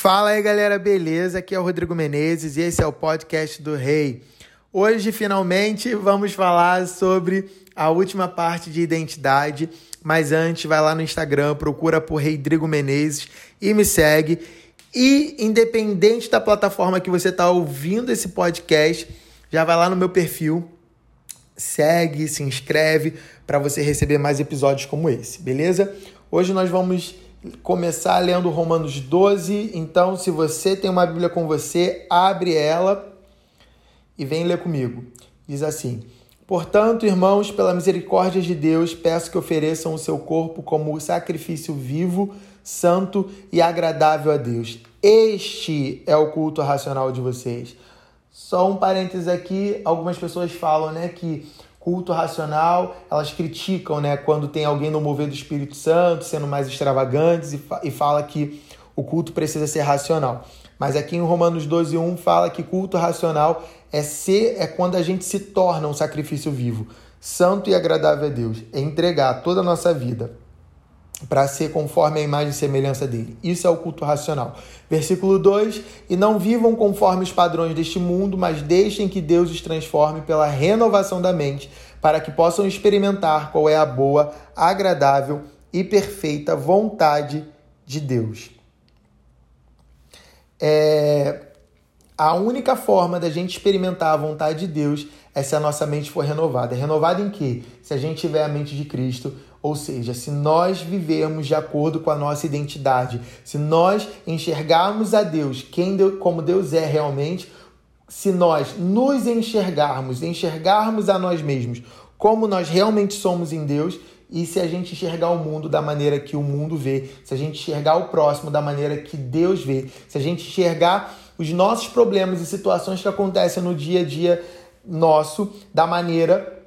Fala aí galera, beleza? Aqui é o Rodrigo Menezes e esse é o podcast do Rei. Hoje, finalmente, vamos falar sobre a última parte de identidade. Mas antes, vai lá no Instagram, procura por Rodrigo Menezes e me segue. E, independente da plataforma que você está ouvindo esse podcast, já vai lá no meu perfil, segue, se inscreve para você receber mais episódios como esse, beleza? Hoje nós vamos começar lendo Romanos 12. Então, se você tem uma Bíblia com você, abre ela e vem ler comigo. Diz assim: Portanto, irmãos, pela misericórdia de Deus, peço que ofereçam o seu corpo como sacrifício vivo, santo e agradável a Deus. Este é o culto racional de vocês. Só um parênteses aqui, algumas pessoas falam, né, que culto racional, elas criticam, né, quando tem alguém no mover do Espírito Santo, sendo mais extravagantes e, fa e fala que o culto precisa ser racional. Mas aqui em Romanos 12:1 fala que culto racional é ser é quando a gente se torna um sacrifício vivo, santo e agradável a Deus, é entregar toda a nossa vida para ser conforme a imagem e semelhança dele. Isso é o culto racional. Versículo 2: E não vivam conforme os padrões deste mundo, mas deixem que Deus os transforme pela renovação da mente, para que possam experimentar qual é a boa, agradável e perfeita vontade de Deus. É... A única forma da gente experimentar a vontade de Deus é se a nossa mente for renovada. É renovada em quê? Se a gente tiver a mente de Cristo, ou seja, se nós vivermos de acordo com a nossa identidade, se nós enxergarmos a Deus quem Deus, como Deus é realmente, se nós nos enxergarmos, enxergarmos a nós mesmos como nós realmente somos em Deus, e se a gente enxergar o mundo da maneira que o mundo vê, se a gente enxergar o próximo da maneira que Deus vê, se a gente enxergar os nossos problemas e situações que acontecem no dia a dia nosso da maneira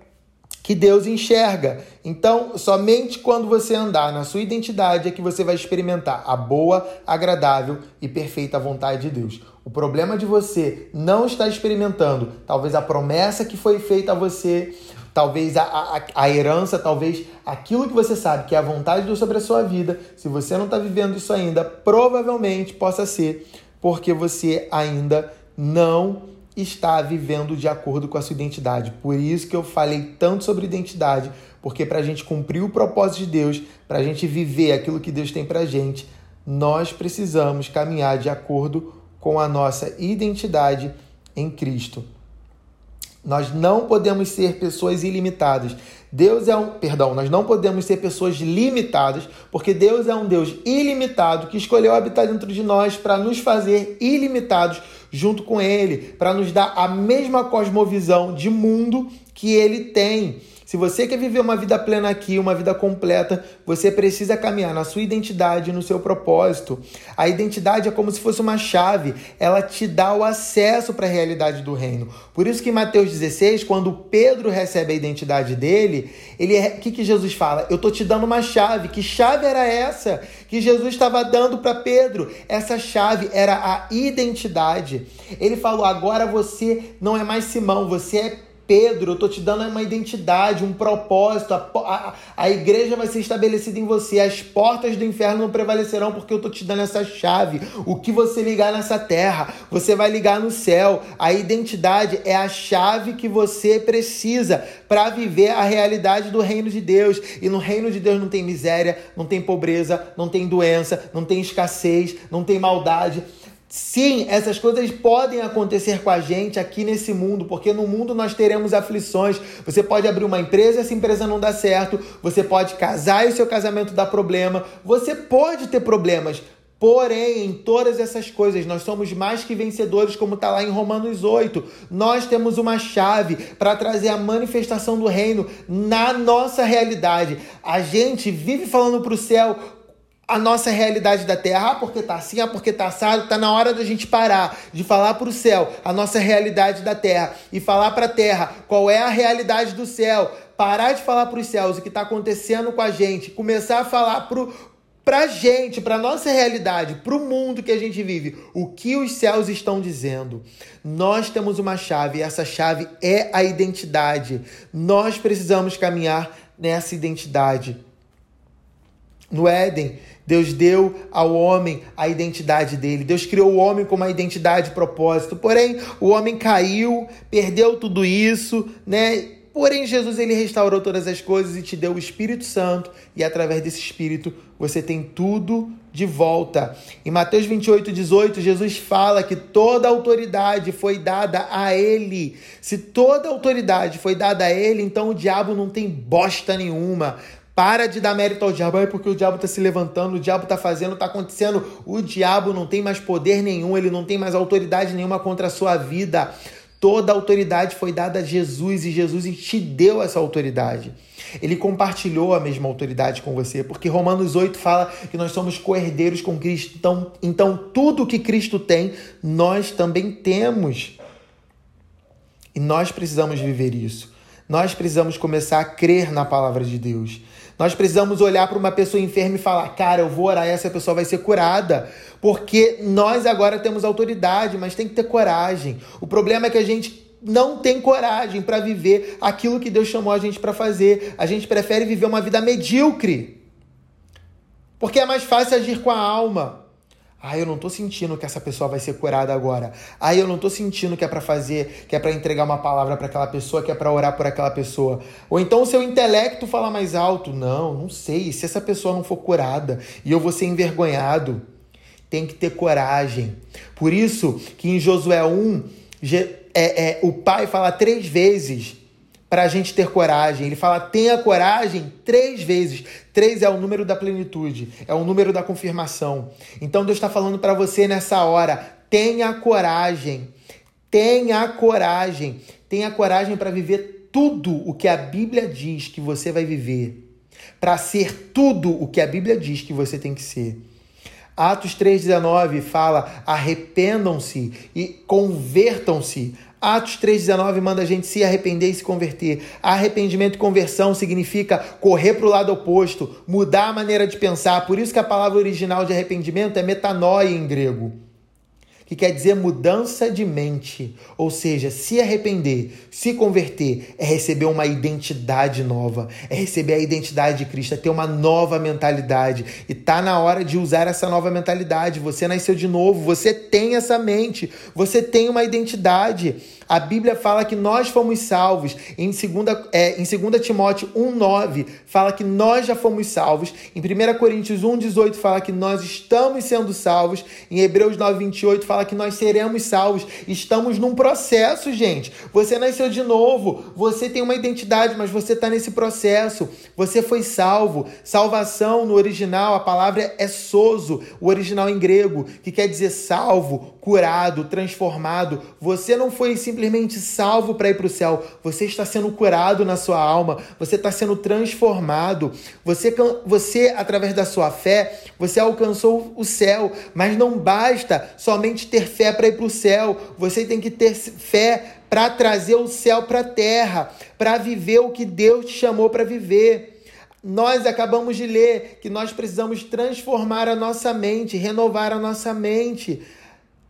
que Deus enxerga. Então, somente quando você andar na sua identidade é que você vai experimentar a boa, agradável e perfeita vontade de Deus. O problema de você não estar experimentando, talvez a promessa que foi feita a você, talvez a, a, a herança, talvez aquilo que você sabe que é a vontade de Deus sobre a sua vida, se você não está vivendo isso ainda, provavelmente possa ser porque você ainda não está vivendo de acordo com a sua identidade. Por isso que eu falei tanto sobre identidade, porque para a gente cumprir o propósito de Deus, para a gente viver aquilo que Deus tem para a gente, nós precisamos caminhar de acordo com a nossa identidade em Cristo. Nós não podemos ser pessoas ilimitadas. Deus é um, perdão, nós não podemos ser pessoas limitadas, porque Deus é um Deus ilimitado que escolheu habitar dentro de nós para nos fazer ilimitados junto com ele, para nos dar a mesma cosmovisão de mundo que ele tem. Se você quer viver uma vida plena aqui, uma vida completa, você precisa caminhar na sua identidade, no seu propósito. A identidade é como se fosse uma chave, ela te dá o acesso para a realidade do reino. Por isso que em Mateus 16, quando Pedro recebe a identidade dele, ele é, que que Jesus fala? Eu tô te dando uma chave. Que chave era essa que Jesus estava dando para Pedro? Essa chave era a identidade. Ele falou: "Agora você não é mais Simão, você é Pedro, eu tô te dando uma identidade, um propósito. A, a, a, igreja vai ser estabelecida em você. As portas do inferno não prevalecerão porque eu tô te dando essa chave. O que você ligar nessa terra, você vai ligar no céu. A identidade é a chave que você precisa para viver a realidade do reino de Deus. E no reino de Deus não tem miséria, não tem pobreza, não tem doença, não tem escassez, não tem maldade Sim, essas coisas podem acontecer com a gente aqui nesse mundo, porque no mundo nós teremos aflições. Você pode abrir uma empresa e essa empresa não dá certo, você pode casar e o seu casamento dá problema, você pode ter problemas. Porém, em todas essas coisas, nós somos mais que vencedores, como está lá em Romanos 8. Nós temos uma chave para trazer a manifestação do reino na nossa realidade. A gente vive falando para o céu a nossa realidade da terra, ah, porque tá assim, ah, porque tá assado, tá na hora da gente parar de falar para o céu a nossa realidade da terra e falar para a terra qual é a realidade do céu, parar de falar para os céus o que está acontecendo com a gente, começar a falar pro pra gente, pra nossa realidade, pro mundo que a gente vive, o que os céus estão dizendo. Nós temos uma chave e essa chave é a identidade. Nós precisamos caminhar nessa identidade. No Éden, Deus deu ao homem a identidade dele. Deus criou o homem com uma identidade e propósito. Porém, o homem caiu, perdeu tudo isso, né? Porém, Jesus ele restaurou todas as coisas e te deu o Espírito Santo, e através desse Espírito você tem tudo de volta. Em Mateus 28, 18, Jesus fala que toda autoridade foi dada a Ele. Se toda autoridade foi dada a Ele, então o diabo não tem bosta nenhuma. Para de dar mérito ao diabo, é porque o diabo está se levantando, o diabo está fazendo, está acontecendo. O diabo não tem mais poder nenhum, ele não tem mais autoridade nenhuma contra a sua vida. Toda a autoridade foi dada a Jesus e Jesus te deu essa autoridade. Ele compartilhou a mesma autoridade com você, porque Romanos 8 fala que nós somos coerdeiros com Cristo. Então, então tudo que Cristo tem, nós também temos. E nós precisamos viver isso. Nós precisamos começar a crer na palavra de Deus. Nós precisamos olhar para uma pessoa enferma e falar: cara, eu vou orar essa pessoa vai ser curada. Porque nós agora temos autoridade, mas tem que ter coragem. O problema é que a gente não tem coragem para viver aquilo que Deus chamou a gente para fazer. A gente prefere viver uma vida medíocre. Porque é mais fácil agir com a alma. Ah, eu não tô sentindo que essa pessoa vai ser curada agora. Ah, eu não tô sentindo que é para fazer, que é para entregar uma palavra para aquela pessoa, que é para orar por aquela pessoa. Ou então o seu intelecto fala mais alto. Não, não sei. Se essa pessoa não for curada e eu vou ser envergonhado, tem que ter coragem. Por isso que em Josué 1, é, é, o pai fala três vezes para a gente ter coragem. Ele fala: tenha coragem três vezes. Três é o número da plenitude, é o número da confirmação. Então Deus está falando para você nessa hora: tenha coragem, tenha coragem, tenha coragem para viver tudo o que a Bíblia diz que você vai viver, para ser tudo o que a Bíblia diz que você tem que ser. Atos 3,19 fala: arrependam-se e convertam-se Atos 3,19 manda a gente se arrepender e se converter. Arrependimento e conversão significa correr para o lado oposto, mudar a maneira de pensar. Por isso que a palavra original de arrependimento é metanoia em grego que quer dizer mudança de mente, ou seja, se arrepender, se converter, é receber uma identidade nova, é receber a identidade de Cristo, é ter uma nova mentalidade. E tá na hora de usar essa nova mentalidade. Você nasceu de novo, você tem essa mente, você tem uma identidade. A Bíblia fala que nós fomos salvos. Em 2, é, em 2 Timóteo 1,9 fala que nós já fomos salvos. Em 1 Coríntios 1,18 fala que nós estamos sendo salvos. Em Hebreus 9,28 fala que nós seremos salvos. Estamos num processo, gente. Você nasceu de novo. Você tem uma identidade, mas você está nesse processo. Você foi salvo. Salvação no original, a palavra é soso, o original em grego, que quer dizer salvo, curado, transformado. Você não foi simplesmente salvo para ir para o céu. Você está sendo curado na sua alma. Você está sendo transformado. Você, você, através da sua fé, você alcançou o céu. Mas não basta somente ter fé para ir para o céu. Você tem que ter fé para trazer o céu para a terra, para viver o que Deus te chamou para viver. Nós acabamos de ler que nós precisamos transformar a nossa mente, renovar a nossa mente.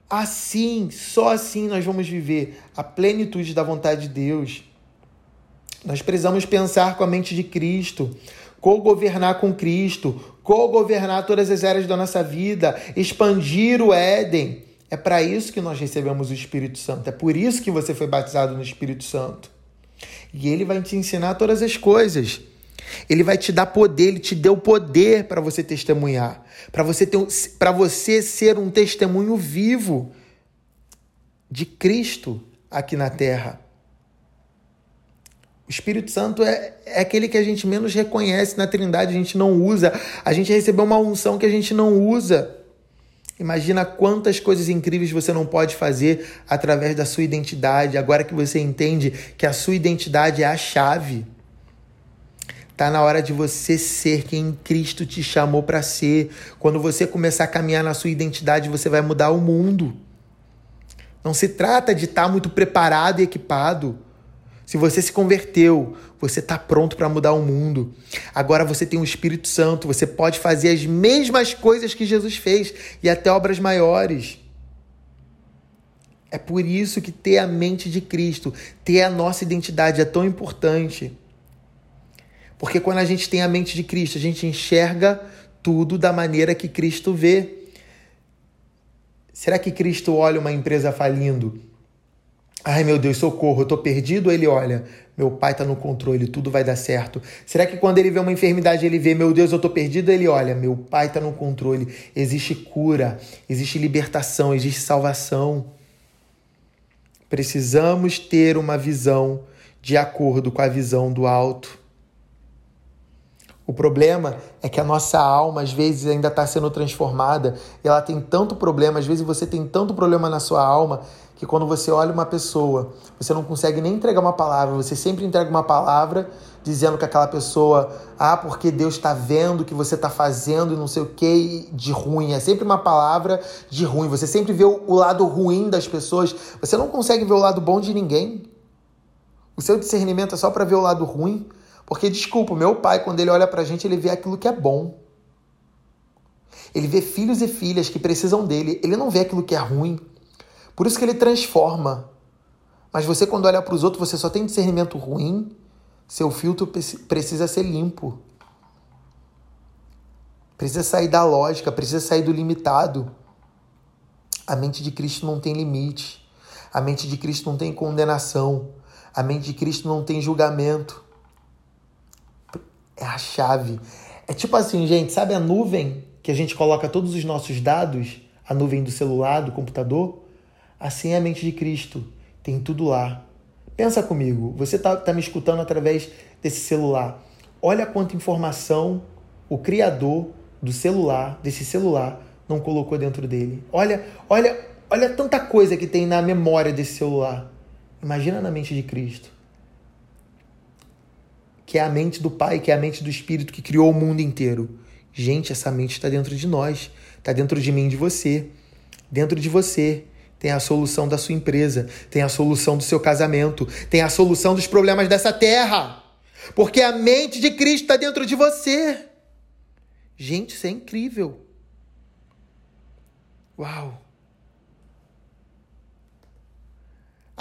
Assim, só assim nós vamos viver a plenitude da vontade de Deus. Nós precisamos pensar com a mente de Cristo, co-governar com Cristo, co-governar todas as áreas da nossa vida, expandir o Éden. É para isso que nós recebemos o Espírito Santo. É por isso que você foi batizado no Espírito Santo. E ele vai te ensinar todas as coisas. Ele vai te dar poder, ele te deu poder para você testemunhar, para você ter para você ser um testemunho vivo de Cristo aqui na terra. O Espírito Santo é, é aquele que a gente menos reconhece na Trindade, a gente não usa. A gente recebeu uma unção que a gente não usa. Imagina quantas coisas incríveis você não pode fazer através da sua identidade, agora que você entende que a sua identidade é a chave. Tá na hora de você ser quem Cristo te chamou para ser. Quando você começar a caminhar na sua identidade, você vai mudar o mundo. Não se trata de estar tá muito preparado e equipado. Se você se converteu, você está pronto para mudar o mundo. Agora você tem o Espírito Santo, você pode fazer as mesmas coisas que Jesus fez e até obras maiores. É por isso que ter a mente de Cristo, ter a nossa identidade é tão importante. Porque quando a gente tem a mente de Cristo, a gente enxerga tudo da maneira que Cristo vê. Será que Cristo olha uma empresa falindo? Ai meu Deus, socorro, eu tô perdido. Ele olha, meu pai tá no controle, tudo vai dar certo. Será que quando ele vê uma enfermidade, ele vê, meu Deus, eu tô perdido? Ele olha, meu pai tá no controle. Existe cura, existe libertação, existe salvação. Precisamos ter uma visão de acordo com a visão do alto. O problema é que a nossa alma, às vezes, ainda está sendo transformada e ela tem tanto problema, às vezes você tem tanto problema na sua alma que quando você olha uma pessoa, você não consegue nem entregar uma palavra, você sempre entrega uma palavra dizendo que aquela pessoa, ah, porque Deus está vendo o que você está fazendo e não sei o que de ruim. É sempre uma palavra de ruim. Você sempre vê o lado ruim das pessoas, você não consegue ver o lado bom de ninguém. O seu discernimento é só para ver o lado ruim. Porque, desculpa, meu pai, quando ele olha pra gente, ele vê aquilo que é bom. Ele vê filhos e filhas que precisam dele. Ele não vê aquilo que é ruim. Por isso que ele transforma. Mas você, quando olha para os outros, você só tem discernimento ruim. Seu filtro precisa ser limpo. Precisa sair da lógica, precisa sair do limitado. A mente de Cristo não tem limite. A mente de Cristo não tem condenação. A mente de Cristo não tem julgamento é a chave. É tipo assim, gente, sabe a nuvem que a gente coloca todos os nossos dados, a nuvem do celular, do computador? Assim é a mente de Cristo, tem tudo lá. Pensa comigo, você está tá me escutando através desse celular. Olha quanta informação o criador do celular, desse celular, não colocou dentro dele. Olha, olha, olha tanta coisa que tem na memória desse celular. Imagina na mente de Cristo que é a mente do Pai, que é a mente do Espírito que criou o mundo inteiro. Gente, essa mente está dentro de nós, está dentro de mim e de você. Dentro de você tem a solução da sua empresa, tem a solução do seu casamento, tem a solução dos problemas dessa terra. Porque a mente de Cristo está dentro de você. Gente, isso é incrível. Uau!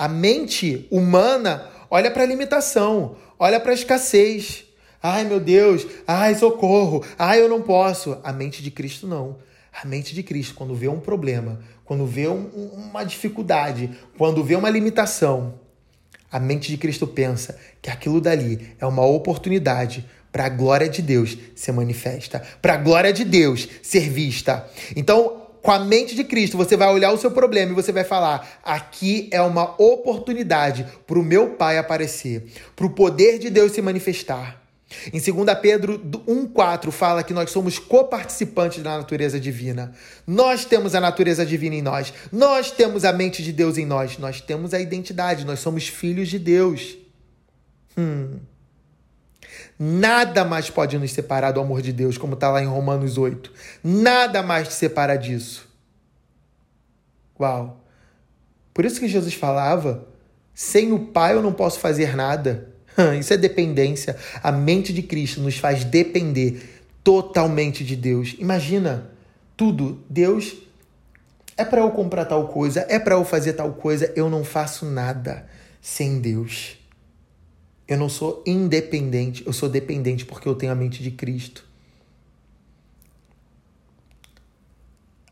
A mente humana olha para a limitação, olha para a escassez. Ai, meu Deus, ai, socorro, ai, eu não posso. A mente de Cristo não. A mente de Cristo, quando vê um problema, quando vê um, uma dificuldade, quando vê uma limitação, a mente de Cristo pensa que aquilo dali é uma oportunidade para a glória de Deus ser manifesta, para a glória de Deus ser vista. Então, com a mente de Cristo, você vai olhar o seu problema e você vai falar: aqui é uma oportunidade para o meu Pai aparecer, para o poder de Deus se manifestar. Em 2 Pedro 1,4 fala que nós somos coparticipantes da natureza divina. Nós temos a natureza divina em nós. Nós temos a mente de Deus em nós. Nós temos a identidade. Nós somos filhos de Deus. Hum. Nada mais pode nos separar do amor de Deus, como está lá em Romanos 8. Nada mais te separa disso. Uau! Por isso que Jesus falava: sem o Pai eu não posso fazer nada. Isso é dependência. A mente de Cristo nos faz depender totalmente de Deus. Imagina tudo. Deus é para eu comprar tal coisa, é para eu fazer tal coisa, eu não faço nada sem Deus. Eu não sou independente, eu sou dependente porque eu tenho a mente de Cristo.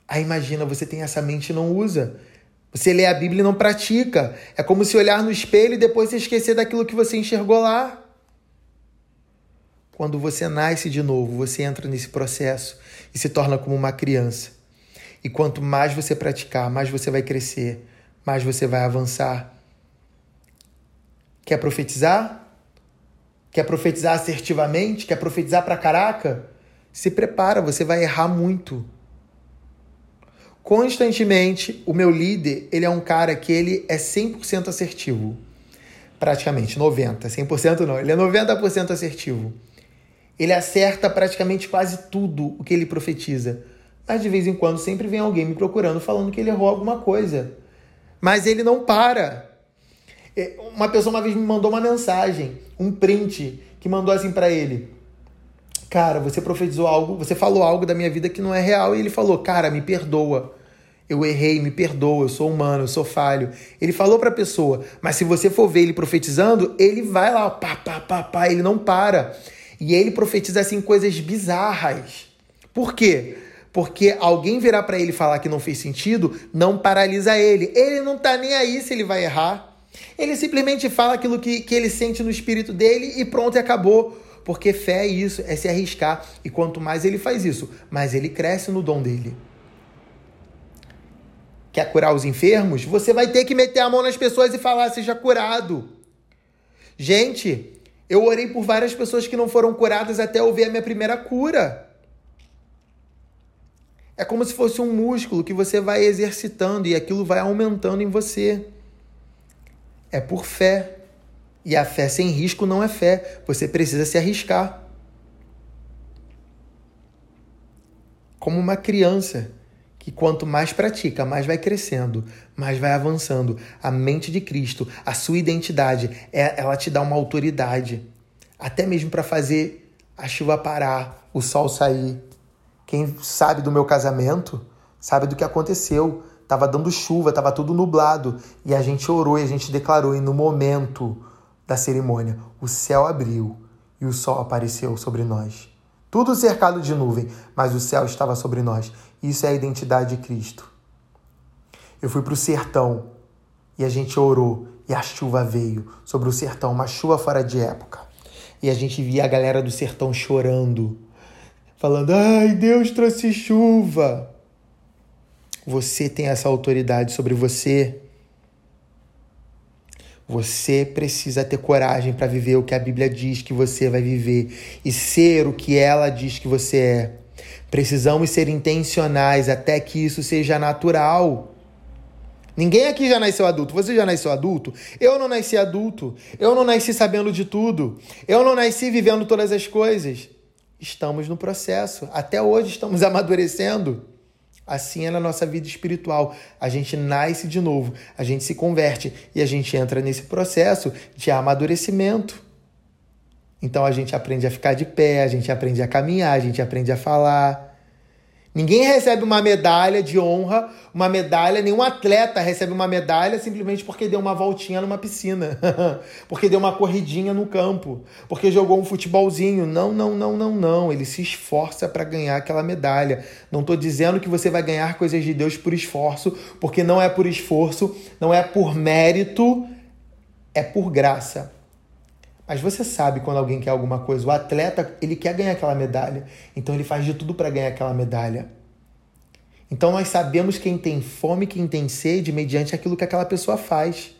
Aí imagina, você tem essa mente e não usa. Você lê a Bíblia e não pratica. É como se olhar no espelho e depois se esquecer daquilo que você enxergou lá. Quando você nasce de novo, você entra nesse processo e se torna como uma criança. E quanto mais você praticar, mais você vai crescer, mais você vai avançar. Quer profetizar? Quer profetizar assertivamente? Quer profetizar pra caraca? Se prepara, você vai errar muito. Constantemente, o meu líder, ele é um cara que ele é 100% assertivo. Praticamente, 90%. 100% não, ele é 90% assertivo. Ele acerta praticamente quase tudo o que ele profetiza. Mas de vez em quando sempre vem alguém me procurando falando que ele errou alguma coisa. Mas ele não para. É, uma pessoa uma vez me mandou uma mensagem, um print, que mandou assim para ele: Cara, você profetizou algo, você falou algo da minha vida que não é real. E ele falou: Cara, me perdoa. Eu errei, me perdoa, eu sou humano, eu sou falho. Ele falou para pessoa, mas se você for ver ele profetizando, ele vai lá, pá, pá, pá, pá, ele não para. E ele profetiza assim coisas bizarras. Por quê? Porque alguém virar para ele falar que não fez sentido, não paralisa ele. Ele não tá nem aí se ele vai errar. Ele simplesmente fala aquilo que, que ele sente no espírito dele e pronto, e acabou. Porque fé é isso, é se arriscar. E quanto mais ele faz isso, mais ele cresce no dom dele. Quer curar os enfermos? Você vai ter que meter a mão nas pessoas e falar, seja curado. Gente, eu orei por várias pessoas que não foram curadas até eu ver a minha primeira cura. É como se fosse um músculo que você vai exercitando e aquilo vai aumentando em você. É por fé. E a fé sem risco não é fé. Você precisa se arriscar. Como uma criança que quanto mais pratica, mais vai crescendo, mais vai avançando. A mente de Cristo, a sua identidade, é, ela te dá uma autoridade, até mesmo para fazer a chuva parar, o sol sair. Quem sabe do meu casamento, sabe do que aconteceu. Tava dando chuva, tava tudo nublado, e a gente orou e a gente declarou e no momento da cerimônia, o céu abriu e o sol apareceu sobre nós. Tudo cercado de nuvem, mas o céu estava sobre nós. Isso é a identidade de Cristo. Eu fui para o sertão e a gente orou e a chuva veio sobre o sertão, uma chuva fora de época. E a gente via a galera do sertão chorando, falando: Ai, Deus trouxe chuva. Você tem essa autoridade sobre você. Você precisa ter coragem para viver o que a Bíblia diz que você vai viver e ser o que ela diz que você é. Precisamos ser intencionais até que isso seja natural. Ninguém aqui já nasceu adulto. Você já nasceu adulto? Eu não nasci adulto. Eu não nasci sabendo de tudo. Eu não nasci vivendo todas as coisas. Estamos no processo. Até hoje estamos amadurecendo. Assim é na nossa vida espiritual. A gente nasce de novo, a gente se converte e a gente entra nesse processo de amadurecimento. Então a gente aprende a ficar de pé, a gente aprende a caminhar, a gente aprende a falar. Ninguém recebe uma medalha de honra, uma medalha, nenhum atleta recebe uma medalha simplesmente porque deu uma voltinha numa piscina, porque deu uma corridinha no campo, porque jogou um futebolzinho. Não, não, não, não, não. Ele se esforça para ganhar aquela medalha. Não estou dizendo que você vai ganhar coisas de Deus por esforço, porque não é por esforço, não é por mérito, é por graça. Mas você sabe quando alguém quer alguma coisa. O atleta, ele quer ganhar aquela medalha. Então ele faz de tudo para ganhar aquela medalha. Então nós sabemos quem tem fome, quem tem sede, mediante aquilo que aquela pessoa faz.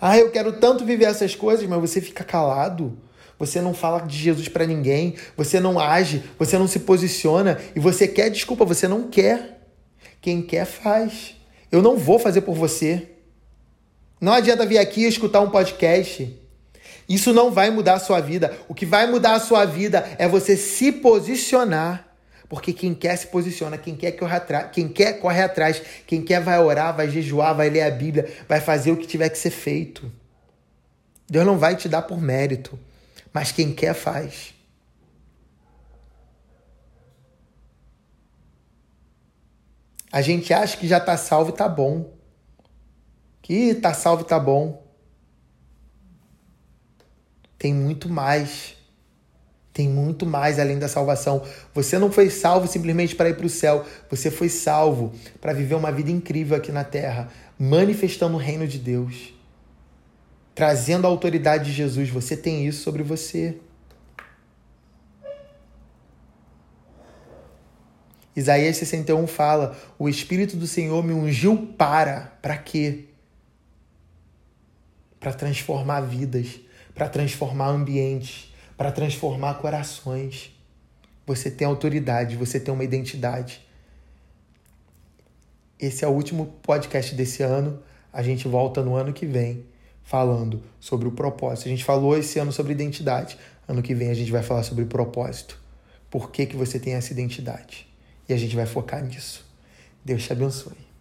Ah, eu quero tanto viver essas coisas, mas você fica calado. Você não fala de Jesus para ninguém, você não age, você não se posiciona e você quer desculpa, você não quer. Quem quer faz. Eu não vou fazer por você. Não adianta vir aqui escutar um podcast isso não vai mudar a sua vida. O que vai mudar a sua vida é você se posicionar. Porque quem quer se posiciona, quem quer corre atrás, quem quer corre atrás, quem quer vai orar, vai jejuar, vai ler a Bíblia, vai fazer o que tiver que ser feito. Deus não vai te dar por mérito, mas quem quer faz. A gente acha que já está salvo e tá bom. Que está salvo e tá bom tem muito mais. Tem muito mais além da salvação. Você não foi salvo simplesmente para ir para o céu. Você foi salvo para viver uma vida incrível aqui na terra, manifestando o reino de Deus, trazendo a autoridade de Jesus. Você tem isso sobre você. Isaías 61 fala: O Espírito do Senhor me ungiu para. Para quê? Para transformar vidas para transformar ambientes, para transformar corações. Você tem autoridade, você tem uma identidade. Esse é o último podcast desse ano. A gente volta no ano que vem falando sobre o propósito. A gente falou esse ano sobre identidade. Ano que vem a gente vai falar sobre propósito. Por que, que você tem essa identidade? E a gente vai focar nisso. Deus te abençoe.